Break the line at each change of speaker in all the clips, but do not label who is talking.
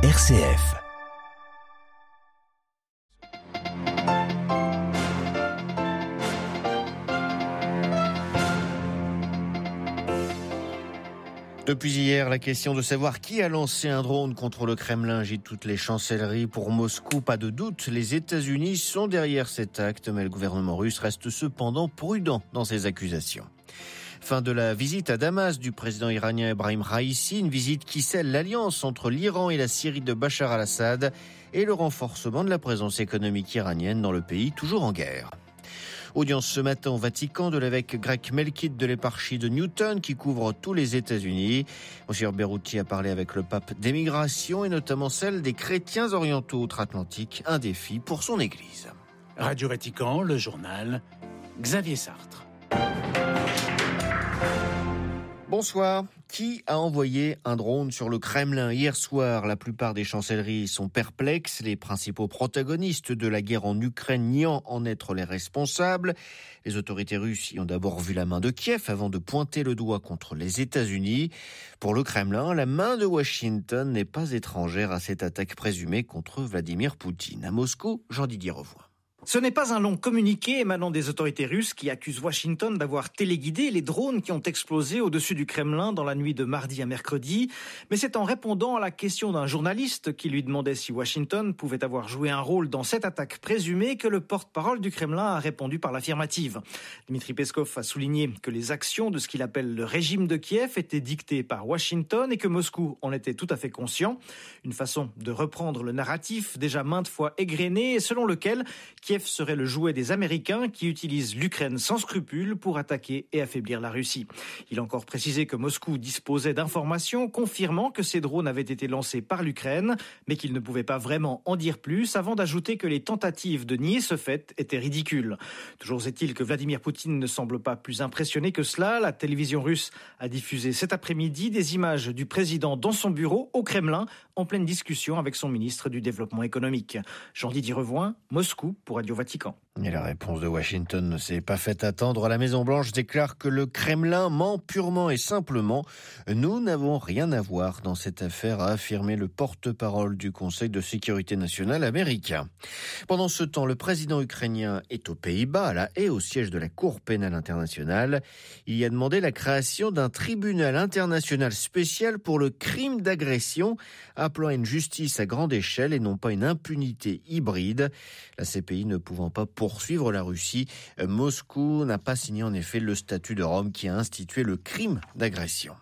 RCF. Depuis hier, la question de savoir qui a lancé un drone contre le Kremlin agite toutes les chancelleries. Pour Moscou, pas de doute, les États-Unis sont derrière cet acte, mais le gouvernement russe reste cependant prudent dans ses accusations. Fin de la visite à Damas du président iranien Ebrahim Raisi, une visite qui scelle l'alliance entre l'Iran et la Syrie de Bachar al-Assad et le renforcement de la présence économique iranienne dans le pays toujours en guerre. Audience ce matin au Vatican de l'évêque grec Melkite de l'éparchie de Newton qui couvre tous les États-Unis. Monsieur Berruti a parlé avec le pape des migrations et notamment celle des chrétiens orientaux outre-Atlantique, un défi pour son Église.
Radio Vatican, le journal Xavier Sartre.
Bonsoir. Qui a envoyé un drone sur le Kremlin hier soir? La plupart des chancelleries sont perplexes. Les principaux protagonistes de la guerre en Ukraine niant en être les responsables. Les autorités russes y ont d'abord vu la main de Kiev avant de pointer le doigt contre les États-Unis. Pour le Kremlin, la main de Washington n'est pas étrangère à cette attaque présumée contre Vladimir Poutine. À Moscou, Jean-Didier.
Ce n'est pas un long communiqué émanant des autorités russes qui accusent Washington d'avoir téléguidé les drones qui ont explosé au-dessus du Kremlin dans la nuit de mardi à mercredi, mais c'est en répondant à la question d'un journaliste qui lui demandait si Washington pouvait avoir joué un rôle dans cette attaque présumée que le porte-parole du Kremlin a répondu par l'affirmative. Dmitri Peskov a souligné que les actions de ce qu'il appelle le régime de Kiev étaient dictées par Washington et que Moscou en était tout à fait conscient. Une façon de reprendre le narratif déjà maintes fois égrené et selon lequel Kiev serait le jouet des Américains qui utilisent l'Ukraine sans scrupule pour attaquer et affaiblir la Russie. Il a encore précisé que Moscou disposait d'informations confirmant que ces drones avaient été lancés par l'Ukraine, mais qu'il ne pouvait pas vraiment en dire plus avant d'ajouter que les tentatives de nier ce fait étaient ridicules. Toujours est-il que Vladimir Poutine ne semble pas plus impressionné que cela. La télévision russe a diffusé cet après-midi des images du président dans son bureau au Kremlin en pleine discussion avec son ministre du Développement économique. Jean-Didier Revoin, Moscou pour Radio Vatican.
Et la réponse de Washington ne s'est pas fait attendre. La Maison-Blanche déclare que le Kremlin ment purement et simplement. Nous n'avons rien à voir dans cette affaire, a affirmé le porte-parole du Conseil de sécurité nationale américain. Pendant ce temps, le président ukrainien est aux Pays-Bas, à la haie, au siège de la Cour pénale internationale. Il y a demandé la création d'un tribunal international spécial pour le crime d'agression, appelant à une justice à grande échelle et non pas une impunité hybride. La CPI ne pouvant pas poursuivre la Russie, Moscou n'a pas signé en effet le statut de Rome qui a institué le crime d'agression.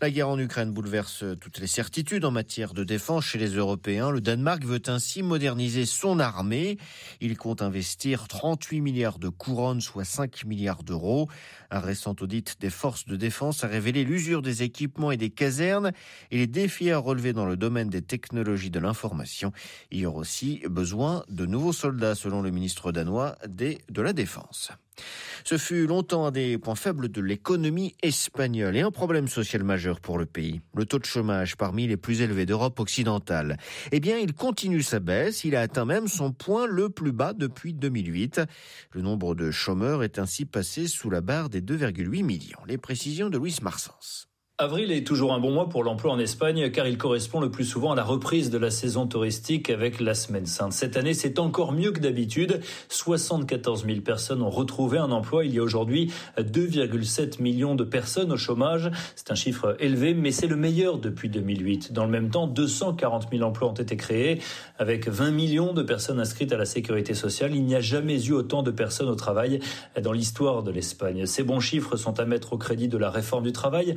La guerre en Ukraine bouleverse toutes les certitudes en matière de défense chez les Européens. Le Danemark veut ainsi moderniser son armée. Il compte investir 38 milliards de couronnes, soit 5 milliards d'euros. Un récent audit des forces de défense a révélé l'usure des équipements et des casernes et les défis à relever dans le domaine des technologies de l'information. Il y aura aussi besoin de nouveaux soldats, selon le ministre danois de la Défense. Ce fut longtemps un des points faibles de l'économie espagnole et un problème social majeur pour le pays. Le taux de chômage parmi les plus élevés d'Europe occidentale. Eh bien, il continue sa baisse. Il a atteint même son point le plus bas depuis 2008. Le nombre de chômeurs est ainsi passé sous la barre des 2,8 millions. Les précisions de Luis Marsens.
Avril est toujours un bon mois pour l'emploi en Espagne car il correspond le plus souvent à la reprise de la saison touristique avec la semaine sainte. Cette année, c'est encore mieux que d'habitude. 74 000 personnes ont retrouvé un emploi. Il y a aujourd'hui 2,7 millions de personnes au chômage. C'est un chiffre élevé, mais c'est le meilleur depuis 2008. Dans le même temps, 240 000 emplois ont été créés avec 20 millions de personnes inscrites à la sécurité sociale. Il n'y a jamais eu autant de personnes au travail dans l'histoire de l'Espagne. Ces bons chiffres sont à mettre au crédit de la réforme du travail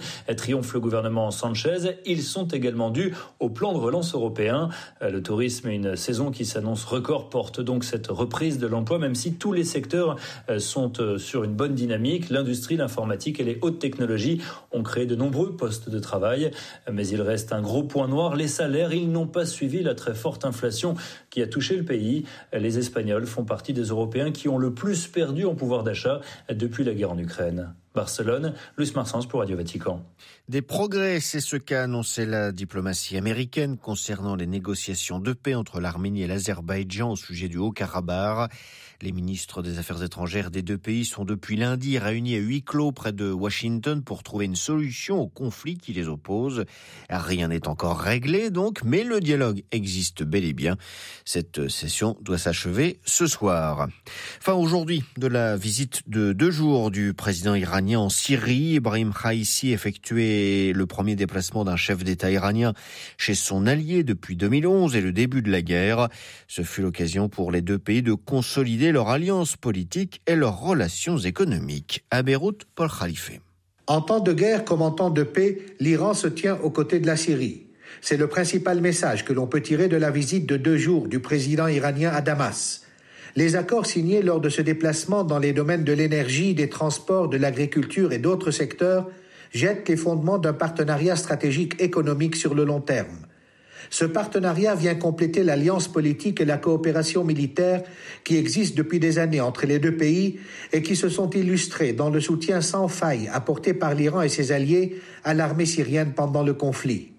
triomphe le gouvernement Sanchez. Ils sont également dus au plan de relance européen. Le tourisme et une saison qui s'annonce record portent donc cette reprise de l'emploi, même si tous les secteurs euh, sont euh, sur une bonne dynamique. L'industrie, l'informatique et les hautes technologies ont créé de nombreux postes de travail. Mais il reste un gros point noir, les salaires. Ils n'ont pas suivi la très forte inflation qui a touché le pays. Les Espagnols font partie des Européens qui ont le plus perdu en pouvoir d'achat depuis la guerre en Ukraine. Barcelone, Luis Marsens pour Radio Vatican.
Des progrès, c'est ce qu'a annoncé la diplomatie américaine concernant les négociations de paix entre l'Arménie et l'Azerbaïdjan au sujet du Haut-Karabakh. Les ministres des Affaires étrangères des deux pays sont depuis lundi réunis à huis clos près de Washington pour trouver une solution au conflit qui les oppose. Rien n'est encore réglé donc, mais le dialogue existe bel et bien. Cette session doit s'achever ce soir. Fin aujourd'hui de la visite de deux jours du président iranien en Syrie. Ibrahim Raisi effectué le premier déplacement d'un chef d'État iranien chez son allié depuis 2011 et le début de la guerre. Ce fut l'occasion pour les deux pays de consolider leur alliance politique et leurs relations économiques. À Beyrouth, Paul Khalife.
En temps de guerre comme en temps de paix, l'Iran se tient aux côtés de la Syrie. C'est le principal message que l'on peut tirer de la visite de deux jours du président iranien à Damas. Les accords signés lors de ce déplacement dans les domaines de l'énergie, des transports, de l'agriculture et d'autres secteurs jettent les fondements d'un partenariat stratégique économique sur le long terme. Ce partenariat vient compléter l'alliance politique et la coopération militaire qui existent depuis des années entre les deux pays et qui se sont illustrés dans le soutien sans faille apporté par l'Iran et ses alliés à l'armée syrienne pendant le conflit.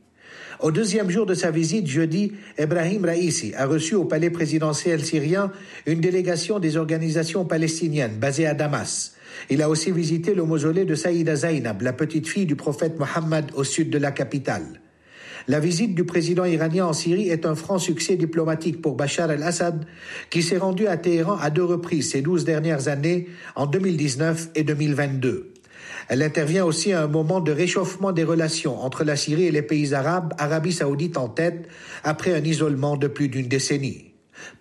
Au deuxième jour de sa visite, jeudi, Ebrahim Raisi a reçu au palais présidentiel syrien une délégation des organisations palestiniennes basées à Damas. Il a aussi visité le mausolée de Saïda Zainab, la petite fille du prophète Mohammed au sud de la capitale. La visite du président iranien en Syrie est un franc succès diplomatique pour Bachar el-Assad, qui s'est rendu à Téhéran à deux reprises ces douze dernières années, en 2019 et 2022. Elle intervient aussi à un moment de réchauffement des relations entre la Syrie et les pays arabes, Arabie saoudite en tête, après un isolement de plus d'une décennie.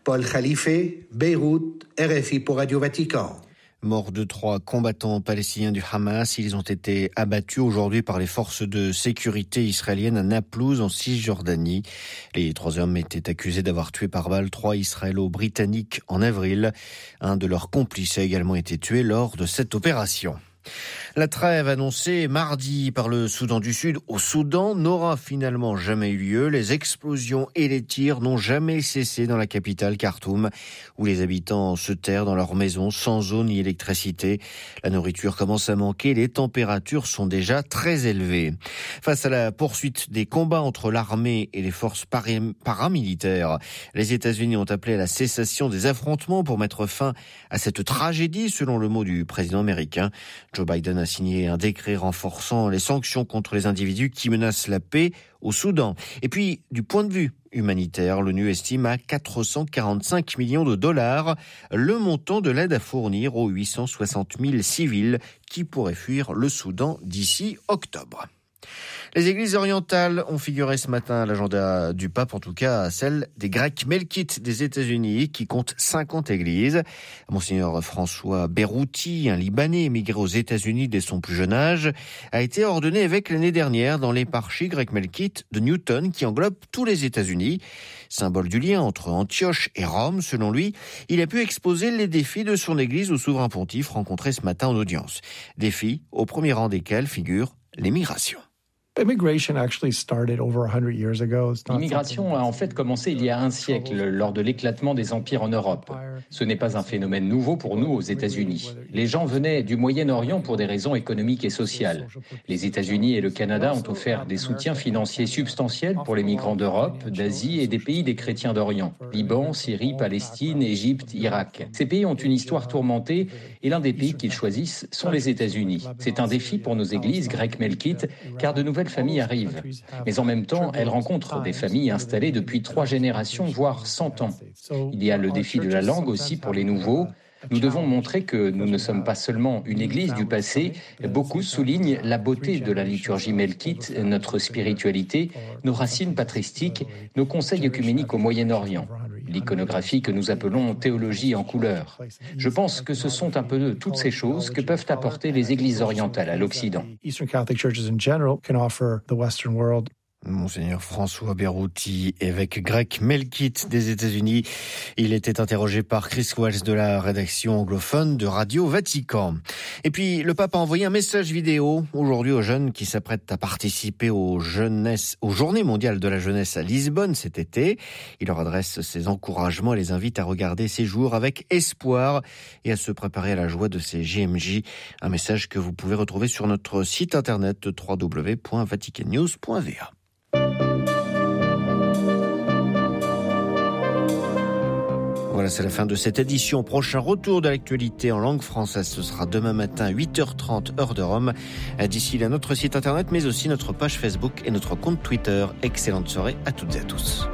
Paul Khalife, Beyrouth, RFI pour Radio Vatican.
Mort de trois combattants palestiniens du Hamas, ils ont été abattus aujourd'hui par les forces de sécurité israéliennes à Naplouse en Cisjordanie. Les trois hommes étaient accusés d'avoir tué par balle trois Israélo-britanniques en avril. Un de leurs complices a également été tué lors de cette opération. La trêve annoncée mardi par le Soudan du Sud au Soudan n'aura finalement jamais eu lieu. Les explosions et les tirs n'ont jamais cessé dans la capitale Khartoum, où les habitants se terrent dans leurs maisons sans eau ni électricité. La nourriture commence à manquer, les températures sont déjà très élevées. Face à la poursuite des combats entre l'armée et les forces paramilitaires, les États-Unis ont appelé à la cessation des affrontements pour mettre fin à cette tragédie, selon le mot du président américain. Joe Biden a signé un décret renforçant les sanctions contre les individus qui menacent la paix au Soudan. Et puis, du point de vue humanitaire, l'ONU estime à 445 millions de dollars le montant de l'aide à fournir aux 860 000 civils qui pourraient fuir le Soudan d'ici octobre. Les églises orientales ont figuré ce matin à l'agenda du pape, en tout cas celle des Grecs melkites des États-Unis, qui compte 50 églises. Monseigneur François Berrouti, un Libanais émigré aux États-Unis dès son plus jeune âge, a été ordonné évêque l'année dernière dans l'éparchie grec melkite de Newton, qui englobe tous les États-Unis. Symbole du lien entre Antioche et Rome, selon lui, il a pu exposer les défis de son église au souverain pontife rencontré ce matin en audience. Défis au premier rang desquels figure l'émigration.
L'immigration a en fait commencé il y a un siècle, lors de l'éclatement des empires en Europe. Ce n'est pas un phénomène nouveau pour nous aux États-Unis. Les gens venaient du Moyen-Orient pour des raisons économiques et sociales. Les États-Unis et le Canada ont offert des soutiens financiers substantiels pour les migrants d'Europe, d'Asie et des pays des chrétiens d'Orient. Liban, Syrie, Palestine, Égypte, Irak. Ces pays ont une histoire tourmentée et l'un des pays qu'ils choisissent sont les États-Unis. C'est un défi pour nos églises grecques melkites car de nouvelles familles arrivent. Mais en même temps, elles rencontrent des familles installées depuis trois générations, voire cent ans. Il y a le défi de la langue aussi pour les nouveaux. Nous devons montrer que nous ne sommes pas seulement une église du passé. Beaucoup soulignent la beauté de la liturgie melkite, notre spiritualité, nos racines patristiques, nos conseils œcuméniques au Moyen-Orient l'iconographie que nous appelons théologie en couleur. Je pense que ce sont un peu toutes ces choses que peuvent apporter les églises orientales à l'Occident.
Monseigneur François Berrouti avec Greg Melkit des États-Unis. Il était interrogé par Chris Wells de la rédaction anglophone de Radio Vatican. Et puis, le pape a envoyé un message vidéo aujourd'hui aux jeunes qui s'apprêtent à participer aux, jeunesse, aux Journées mondiales de la jeunesse à Lisbonne cet été. Il leur adresse ses encouragements et les invite à regarder ces jours avec espoir et à se préparer à la joie de ces GMJ. Un message que vous pouvez retrouver sur notre site internet www.vaticannews.va. c'est la fin de cette édition. Prochain retour de l'actualité en langue française, ce sera demain matin 8h30 heure de Rome. D'ici là, notre site internet, mais aussi notre page Facebook et notre compte Twitter. Excellente soirée à toutes et à tous.